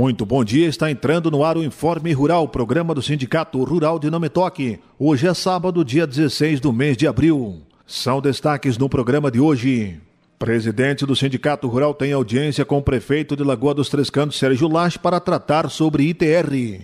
Muito bom dia, está entrando no ar o Informe Rural, programa do Sindicato Rural de Nametoque. Hoje é sábado, dia 16 do mês de abril. São destaques no programa de hoje. Presidente do Sindicato Rural tem audiência com o prefeito de Lagoa dos Três Cantos, Sérgio Lage, para tratar sobre ITR.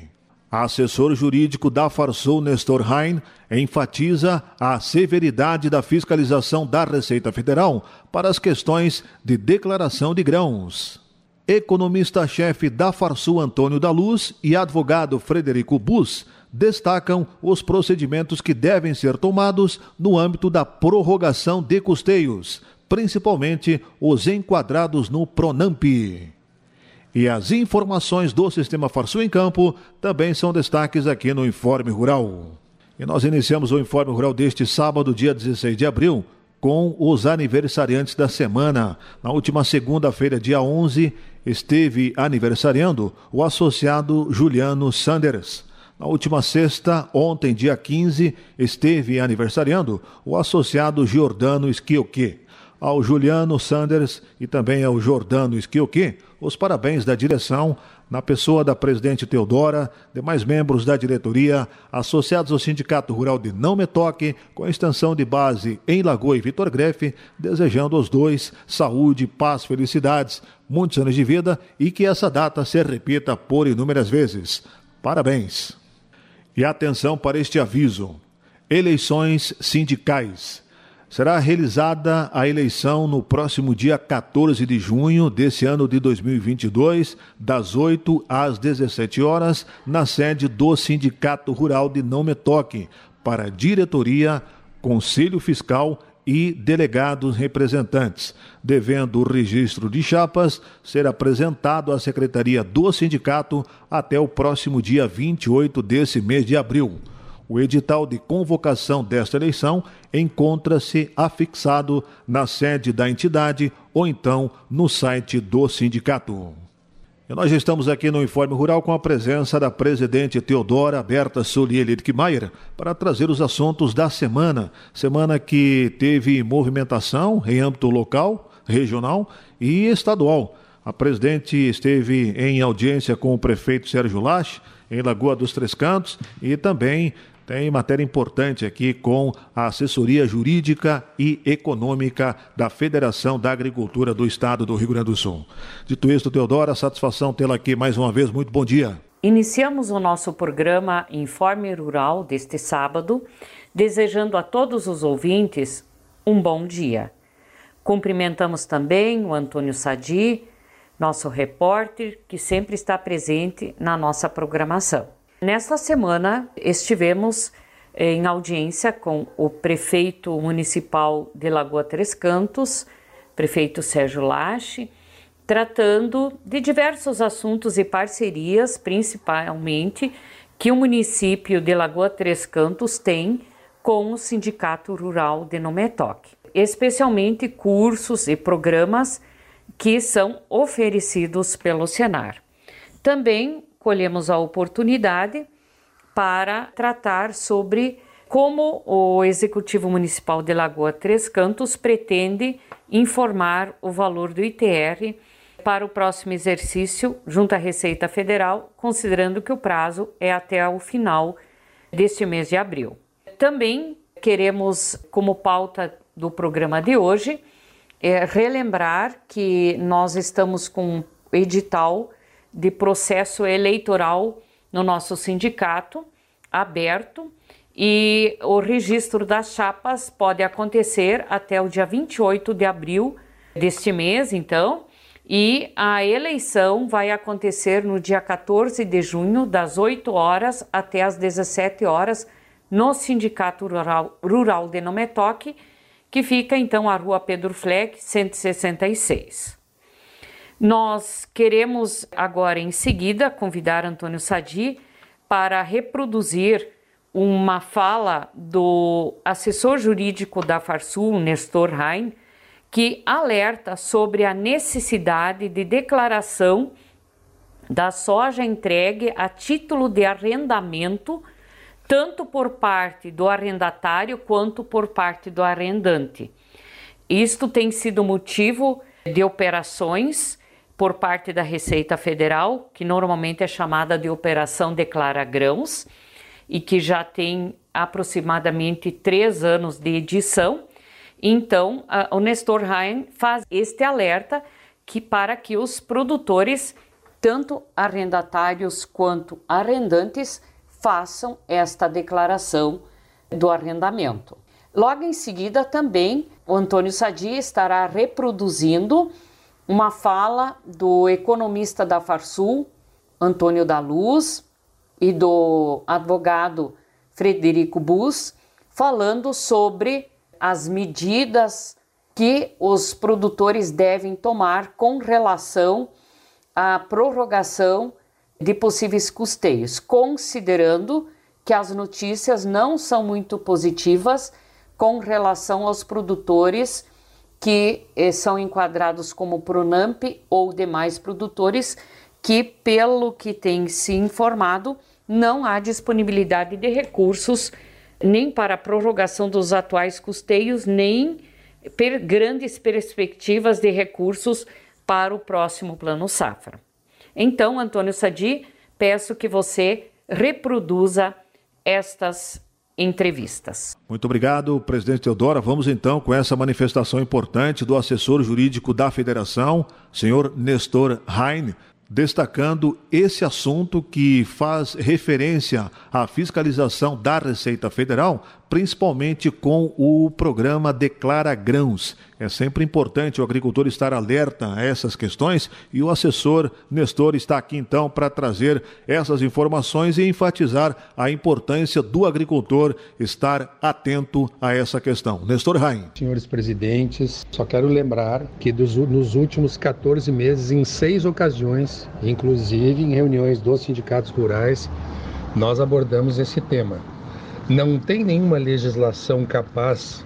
Assessor jurídico da Farsul, Nestor Hein, enfatiza a severidade da fiscalização da Receita Federal para as questões de declaração de grãos. Economista-chefe da Farsul, Antônio da Luz, e advogado Frederico Bus destacam os procedimentos que devem ser tomados no âmbito da prorrogação de custeios, principalmente os enquadrados no Pronamp. E as informações do Sistema Farsul em Campo também são destaques aqui no Informe Rural. E nós iniciamos o Informe Rural deste sábado, dia 16 de abril, com os aniversariantes da semana. Na última segunda-feira, dia 11, esteve aniversariando o associado Juliano Sanders. Na última sexta, ontem, dia 15, esteve aniversariando o associado Giordano Schioque ao Juliano Sanders e também ao Jordano Esquioque os parabéns da direção, na pessoa da presidente Teodora, demais membros da diretoria, associados ao Sindicato Rural de Não Me Toque, com extensão de base em Lagoa e Vitor Grefe, desejando aos dois saúde, paz, felicidades, muitos anos de vida e que essa data se repita por inúmeras vezes. Parabéns! E atenção para este aviso: eleições sindicais. Será realizada a eleição no próximo dia 14 de junho desse ano de 2022, das 8 às 17 horas, na sede do Sindicato Rural de Não Me Toque, para diretoria, conselho fiscal e delegados representantes, devendo o registro de chapas ser apresentado à secretaria do sindicato até o próximo dia 28 desse mês de abril. O edital de convocação desta eleição encontra-se afixado na sede da entidade ou então no site do sindicato. E nós estamos aqui no Informe Rural com a presença da presidente Teodora Berta Solier Lidkmaier para trazer os assuntos da semana. Semana que teve movimentação em âmbito local, regional e estadual. A presidente esteve em audiência com o prefeito Sérgio Lache, em Lagoa dos Três Cantos, e também tem matéria importante aqui com a assessoria jurídica e econômica da Federação da Agricultura do Estado do Rio Grande do Sul. Dito isto, Teodora, satisfação tê-la aqui mais uma vez. Muito bom dia. Iniciamos o nosso programa Informe Rural deste sábado, desejando a todos os ouvintes um bom dia. Cumprimentamos também o Antônio Sadi, nosso repórter, que sempre está presente na nossa programação. Nesta semana estivemos eh, em audiência com o prefeito municipal de Lagoa Três Cantos, prefeito Sérgio Lache, tratando de diversos assuntos e parcerias, principalmente que o município de Lagoa Três Cantos tem com o Sindicato Rural de Nometoc, especialmente cursos e programas que são oferecidos pelo Senar. Também colhemos a oportunidade para tratar sobre como o Executivo Municipal de Lagoa Três Cantos pretende informar o valor do ITR para o próximo exercício junto à Receita Federal, considerando que o prazo é até o final deste mês de abril. Também queremos, como pauta do programa de hoje, é relembrar que nós estamos com um edital de processo eleitoral no nosso sindicato aberto e o registro das chapas pode acontecer até o dia 28 de abril deste mês, então, e a eleição vai acontecer no dia 14 de junho, das 8 horas até as 17 horas, no Sindicato Rural, Rural de Nometoque, que fica então a Rua Pedro Fleck, 166. Nós queremos agora em seguida convidar Antônio Sadi para reproduzir uma fala do assessor jurídico da Farsul, Nestor Hein, que alerta sobre a necessidade de declaração da soja entregue a título de arrendamento, tanto por parte do arrendatário quanto por parte do arrendante. Isto tem sido motivo de operações por parte da Receita Federal, que normalmente é chamada de Operação Declara Grãos, e que já tem aproximadamente três anos de edição. Então, o Nestor Rain faz este alerta que para que os produtores, tanto arrendatários quanto arrendantes, façam esta declaração do arrendamento. Logo em seguida, também o Antônio Sadi estará reproduzindo uma fala do economista da Farsul, Antônio da Luz, e do advogado Frederico Bus, falando sobre as medidas que os produtores devem tomar com relação à prorrogação de possíveis custeios, considerando que as notícias não são muito positivas com relação aos produtores que eh, são enquadrados como Pronamp ou demais produtores que, pelo que tem se informado, não há disponibilidade de recursos nem para a prorrogação dos atuais custeios, nem per grandes perspectivas de recursos para o próximo Plano Safra. Então, Antônio Sadi, peço que você reproduza estas entrevistas. Muito obrigado, presidente Teodora. Vamos então com essa manifestação importante do assessor jurídico da federação, senhor Nestor Heine, destacando esse assunto que faz referência à fiscalização da Receita Federal, principalmente com o programa Declara Grãos. É sempre importante o agricultor estar alerta a essas questões e o assessor Nestor está aqui então para trazer essas informações e enfatizar a importância do agricultor estar atento a essa questão. Nestor Rain. Senhores presidentes, só quero lembrar que dos, nos últimos 14 meses, em seis ocasiões, inclusive em reuniões dos sindicatos rurais, nós abordamos esse tema não tem nenhuma legislação capaz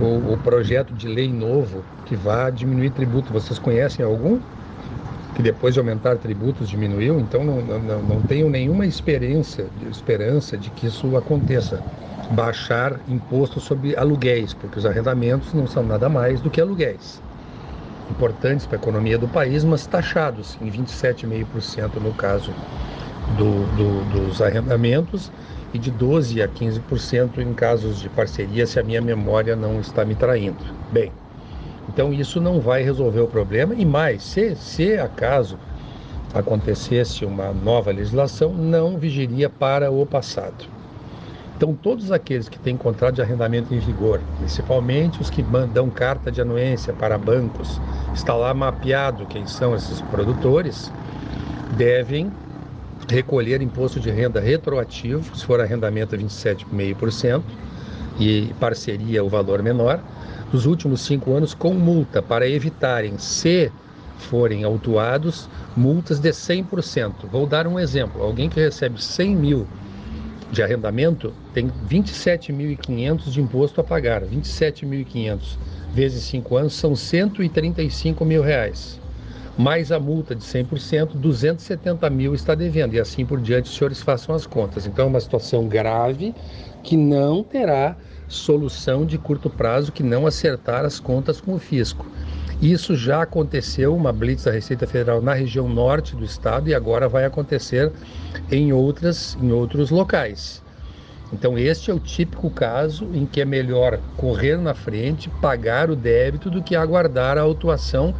ou, ou projeto de lei novo que vá diminuir tributo. Vocês conhecem algum? Que depois de aumentar tributos diminuiu? Então não, não, não tenho nenhuma experiência, esperança de que isso aconteça. Baixar imposto sobre aluguéis, porque os arrendamentos não são nada mais do que aluguéis. Importantes para a economia do país, mas taxados em 27,5% no caso do, do, dos arrendamentos e de 12% a 15% em casos de parceria, se a minha memória não está me traindo. Bem, então isso não vai resolver o problema e mais, se, se acaso acontecesse uma nova legislação, não vigiria para o passado. Então, todos aqueles que têm contrato de arrendamento em vigor, principalmente os que mandam carta de anuência para bancos, está lá mapeado quem são esses produtores, devem recolher imposto de renda retroativo, se for arrendamento 27,5% e parceria o valor menor, nos últimos cinco anos com multa para evitarem, se forem autuados, multas de 100%. Vou dar um exemplo: alguém que recebe 100 mil de arrendamento tem 27.500 de imposto a pagar. 27.500 vezes 5 anos são 135 mil reais mais a multa de 100%, 270 mil está devendo. E assim por diante, os senhores façam as contas. Então é uma situação grave que não terá solução de curto prazo que não acertar as contas com o fisco. Isso já aconteceu, uma blitz da Receita Federal na região norte do estado e agora vai acontecer em, outras, em outros locais. Então, este é o típico caso em que é melhor correr na frente, pagar o débito, do que aguardar a autuação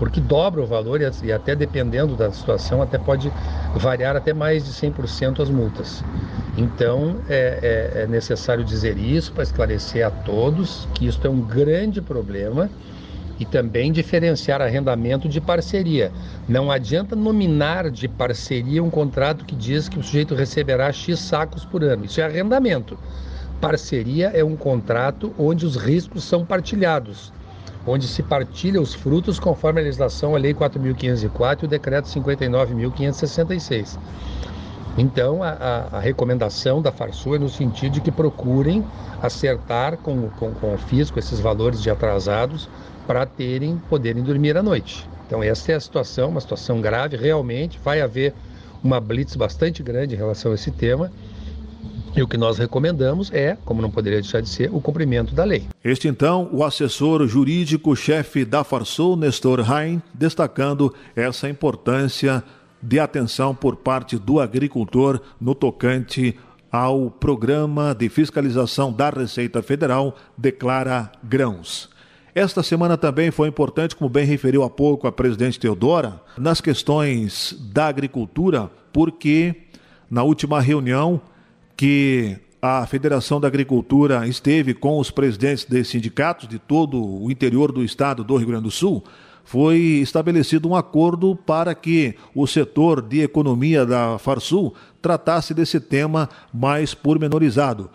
porque dobra o valor e até dependendo da situação, até pode variar até mais de 100% as multas. Então é, é, é necessário dizer isso para esclarecer a todos que isso é um grande problema e também diferenciar arrendamento de parceria. Não adianta nominar de parceria um contrato que diz que o sujeito receberá X sacos por ano. Isso é arrendamento. Parceria é um contrato onde os riscos são partilhados onde se partilha os frutos conforme a legislação, a Lei 4.504 e o Decreto 59.566. Então, a, a, a, recomendação da Farsul é no sentido de que procurem acertar com, com, com o fisco esses valores de atrasados para terem, poderem dormir à noite. Então, essa é a situação, uma situação grave, realmente vai haver uma blitz bastante grande em relação a esse tema E o que nós recomendamos é, como não poderia deixar de ser, o cumprimento da lei. Este então, o assessor jurídico-chefe da Farsul, Nestor Rain, destacando essa importância de atenção por parte do agricultor no tocante ao programa de fiscalização da Receita Federal Declara Grãos. Esta semana também foi importante, como bem referiu há pouco a presidente Teodora, nas questões da agricultura, porque na última reunião que a Federação da Agricultura esteve com os presidentes de sindicatos de todo o interior do estado do Rio Grande do Sul, foi estabelecido um acordo para que o setor de economia da Farsul tratasse desse tema mais pormenorizado.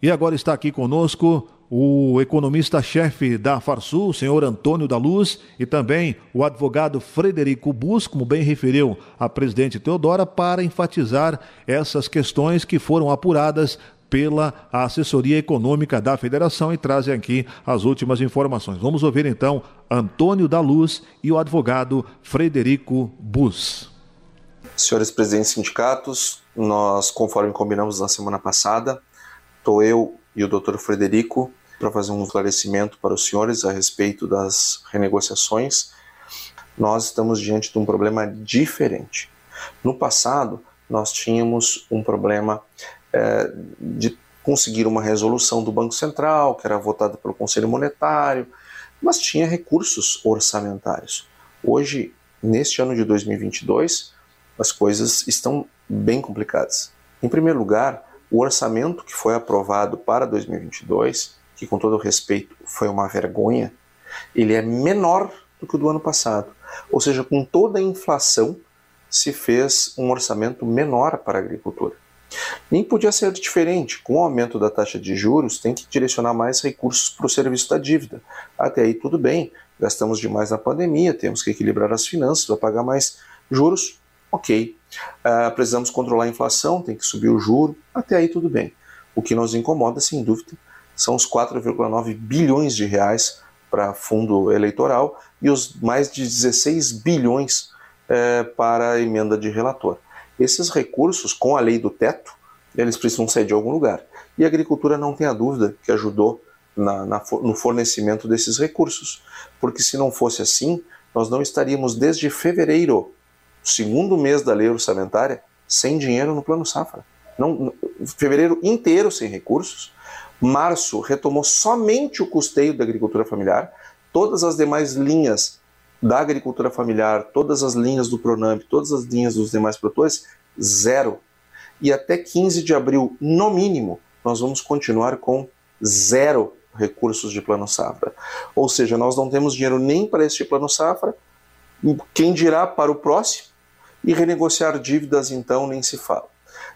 E agora está aqui conosco o economista-chefe da Farsul, senhor Antônio da Luz, e também o advogado Frederico Bus, como bem referiu a presidente Teodora, para enfatizar essas questões que foram apuradas pela assessoria econômica da federação e trazem aqui as últimas informações. Vamos ouvir então Antônio da Luz e o advogado Frederico Bus. Senhores presidentes sindicatos, nós, conforme combinamos na semana passada, estou eu e o doutor Frederico para fazer um esclarecimento para os senhores a respeito das renegociações. Nós estamos diante de um problema diferente. No passado, nós tínhamos um problema é, de conseguir uma resolução do Banco Central, que era votada pelo Conselho Monetário, mas tinha recursos orçamentários. Hoje, neste ano de 2022, as coisas estão bem complicadas. Em primeiro lugar, o orçamento que foi aprovado para 2022 que com todo respeito foi uma vergonha, ele é menor do que o do ano passado. Ou seja, com toda a inflação, se fez um orçamento menor para a agricultura. Nem podia ser diferente. Com o aumento da taxa de juros, tem que direcionar mais recursos para o serviço da dívida. Até aí tudo bem, gastamos demais na pandemia, temos que equilibrar as finanças, vai pagar mais juros, ok. Uh, precisamos controlar a inflação, tem que subir o juro, até aí tudo bem. O que nos incomoda, sem dúvida, são os 4,9 bilhões de reais para fundo eleitoral e os mais de 16 bilhões é, para a emenda de relator. Esses recursos, com a lei do teto, eles precisam sair de algum lugar. E a agricultura não tem a dúvida que ajudou na, na, no fornecimento desses recursos, porque se não fosse assim, nós não estaríamos desde fevereiro, segundo mês da lei orçamentária, sem dinheiro no plano safra. Não, fevereiro inteiro sem recursos, Março retomou somente o custeio da agricultura familiar, todas as demais linhas da agricultura familiar, todas as linhas do Pronamp, todas as linhas dos demais produtores, zero. E até 15 de abril, no mínimo, nós vamos continuar com zero recursos de plano safra. Ou seja, nós não temos dinheiro nem para este plano safra, quem dirá para o próximo, e renegociar dívidas então nem se fala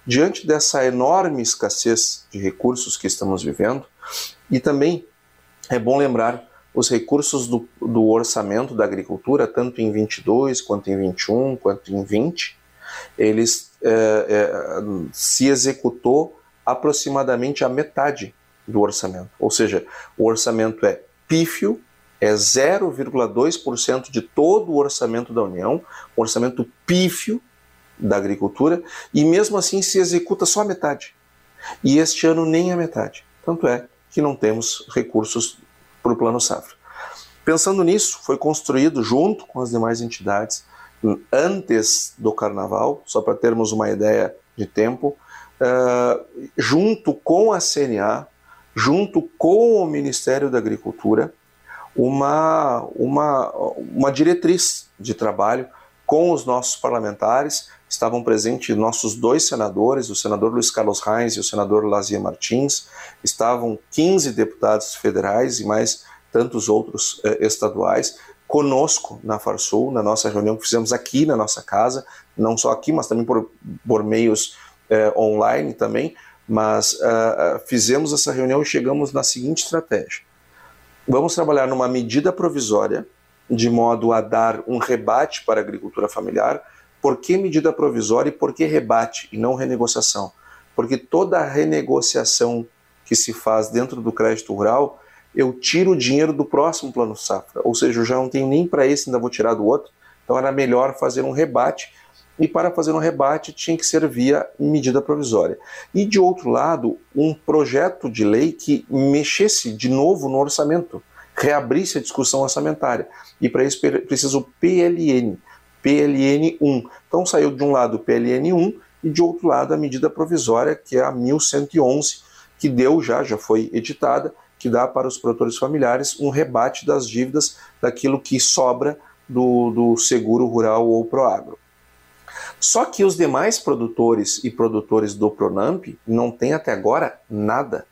diante dessa enorme escassez de recursos que estamos vivendo, e também é bom lembrar os recursos do, do orçamento da agricultura, tanto em 22, quanto em 21, quanto em 20, eles é, é, se executou aproximadamente a metade do orçamento. Ou seja, o orçamento é pífio, é 0,2% de todo o orçamento da União, orçamento pífio, da agricultura e mesmo assim se executa só a metade. E este ano nem a metade. Tanto é que não temos recursos para o Plano Safra. Pensando nisso, foi construído junto com as demais entidades antes do Carnaval, só para termos uma ideia de tempo, uh, junto com a CNA, junto com o Ministério da Agricultura, uma, uma, uma diretriz de trabalho com os nossos parlamentares, estavam presentes nossos dois senadores, o senador Luiz Carlos Reis e o senador Lazia Martins, estavam 15 deputados federais e mais tantos outros eh, estaduais conosco na Farsul, na nossa reunião que fizemos aqui na nossa casa, não só aqui, mas também por, por meios eh, online também, mas uh, fizemos essa reunião e chegamos na seguinte estratégia. Vamos trabalhar numa medida provisória de modo a dar um rebate para a agricultura familiar. Por que medida provisória e por que rebate e não renegociação? Porque toda renegociação que se faz dentro do crédito rural, eu tiro o dinheiro do próximo plano safra, ou seja, eu já não tenho nem para esse, ainda vou tirar do outro. Então era melhor fazer um rebate e para fazer um rebate tinha que ser via medida provisória. E de outro lado, um projeto de lei que mexesse de novo no orçamento, reabrisse a discussão orçamentária. E para isso precisa o PLN, PLN 1. Então saiu de um lado o PLN 1 e de outro lado a medida provisória, que é a 1111, que deu já, já foi editada, que dá para os produtores familiares um rebate das dívidas daquilo que sobra do, do seguro rural ou proagro. Só que os demais produtores e produtores do Pronamp não têm até agora nada.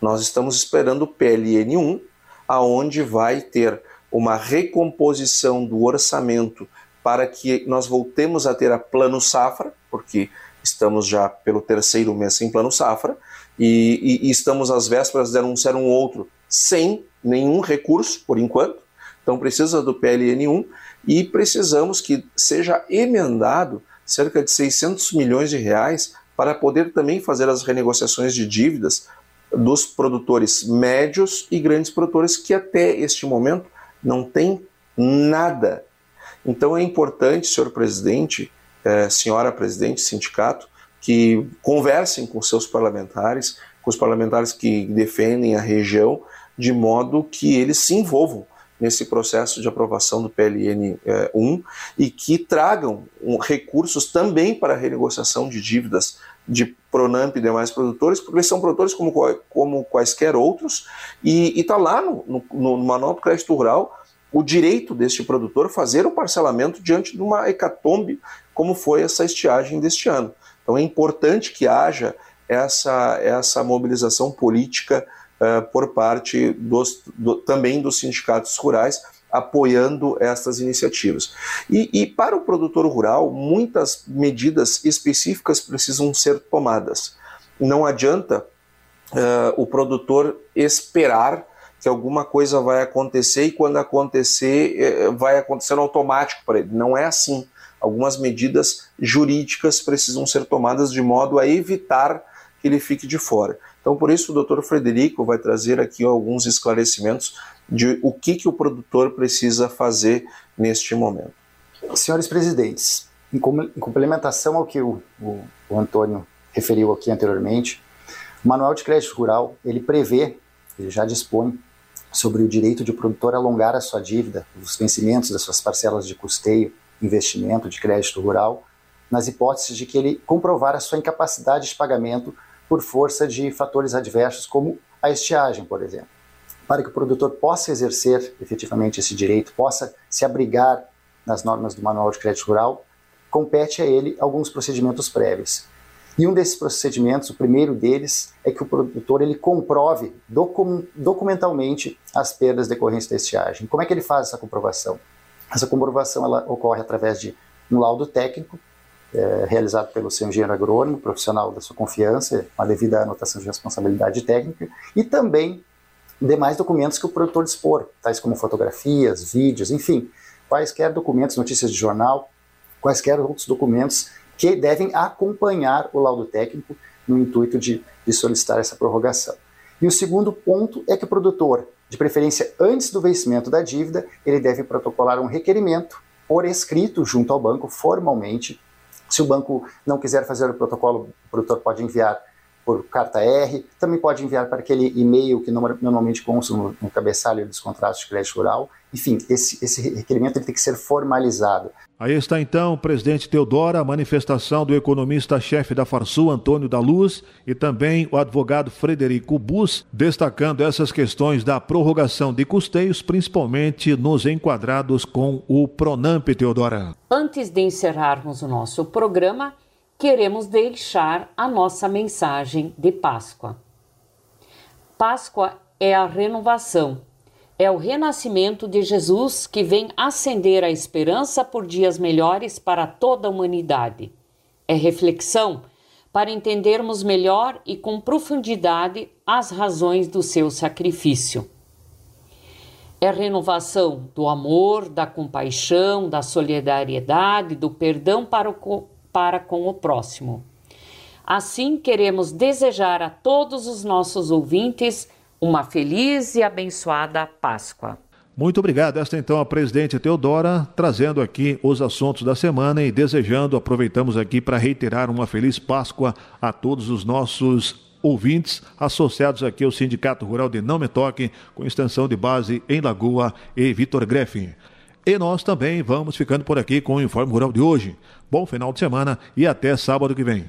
Nós estamos esperando o PLN1, aonde vai ter uma recomposição do orçamento para que nós voltemos a ter a plano safra, porque estamos já pelo terceiro mês sem plano safra, e, e, e estamos às vésperas de anunciar um outro sem nenhum recurso, por enquanto. Então precisa do PLN1 e precisamos que seja emendado cerca de 600 milhões de reais para poder também fazer as renegociações de dívidas dos produtores médios e grandes produtores que até este momento não têm nada. Então é importante, senhor presidente, eh, senhora presidente, sindicato, que conversem com seus parlamentares, com os parlamentares que defendem a região, de modo que eles se envolvam nesse processo de aprovação do PLN 1 eh, e que tragam recursos também para a renegociação de dívidas de Pronamp e demais produtores, porque eles são produtores como, como quaisquer outros, e está lá no, no, no Manual do Crédito Rural o direito deste produtor fazer o parcelamento diante de uma hecatombe, como foi essa estiagem deste ano. Então é importante que haja essa, essa mobilização política uh, por parte dos, do, também dos sindicatos rurais, apoiando estas iniciativas. E, e, para o produtor rural, muitas medidas específicas precisam ser tomadas. Não adianta uh, o produtor esperar que alguma coisa vai acontecer e quando acontecer, eh, vai acontecer automático para ele. Não é assim. Algumas medidas jurídicas precisam ser tomadas de modo a evitar que ele fique de fora. Então, por isso, o doutor Frederico vai trazer aqui alguns esclarecimentos de o que, que o produtor precisa fazer neste momento. Senhores presidentes, em complementação ao que o, o, o Antônio referiu aqui anteriormente, o Manual de Crédito Rural ele prevê, ele já dispõe sobre o direito de o produtor alongar a sua dívida, os vencimentos das suas parcelas de custeio, investimento de crédito rural, nas hipóteses de que ele comprovar a sua incapacidade de pagamento por força de fatores adversos, como a estiagem, por exemplo. Para que o produtor possa exercer efetivamente esse direito, possa se abrigar nas normas do Manual de Crédito Rural, compete a ele alguns procedimentos prévios. E um desses procedimentos, o primeiro deles, é que o produtor ele comprove documentalmente as perdas decorrentes da estiagem. Como é que ele faz essa comprovação? Essa comprovação ela ocorre através de um laudo técnico é, realizado pelo seu engenheiro agrônomo, profissional da sua confiança, uma devida anotação de responsabilidade técnica, e também demais documentos que o produtor dispor, tais como fotografias, vídeos, enfim, quaisquer documentos, notícias de jornal, quaisquer outros documentos que devem acompanhar o laudo técnico no intuito de, de solicitar essa prorrogação. E o segundo ponto é que o produtor, de preferência antes do vencimento da dívida, ele deve protocolar um requerimento por escrito junto ao banco, formalmente. Se o banco não quiser fazer o protocolo, o produtor pode enviar por carta R, também pode enviar para aquele e-mail que normalmente consta no, no cabeçalho dos contratos de crédito rural. Enfim, esse, esse requerimento ele tem que ser formalizado. Aí está então, presidente Teodora, a manifestação do economista-chefe da Farsul, Antônio da Luz, e também o advogado Frederico Bus, destacando essas questões da prorrogação de custeios, principalmente nos enquadrados com o Pronamp, Teodora. Antes de encerrarmos o nosso programa, queremos deixar a nossa mensagem de Páscoa. Páscoa é a renovação, é o renascimento de Jesus que vem acender a esperança por dias melhores para toda a humanidade. É reflexão para entendermos melhor e com profundidade as razões do seu sacrifício. É renovação do amor, da compaixão, da solidariedade, do perdão para o para com o próximo. Assim, queremos desejar a todos os nossos ouvintes uma feliz e abençoada Páscoa. Muito obrigado. Esta então a presidente Teodora trazendo aqui os assuntos da semana e desejando, aproveitamos aqui para reiterar uma feliz Páscoa a todos os nossos ouvintes associados aqui ao Sindicato Rural de Não Me Toque, com extensão de base em Lagoa e Vitor Greff. E nós também vamos ficando por aqui com o Informe Rural de hoje. Bom final de semana e até sábado que vem.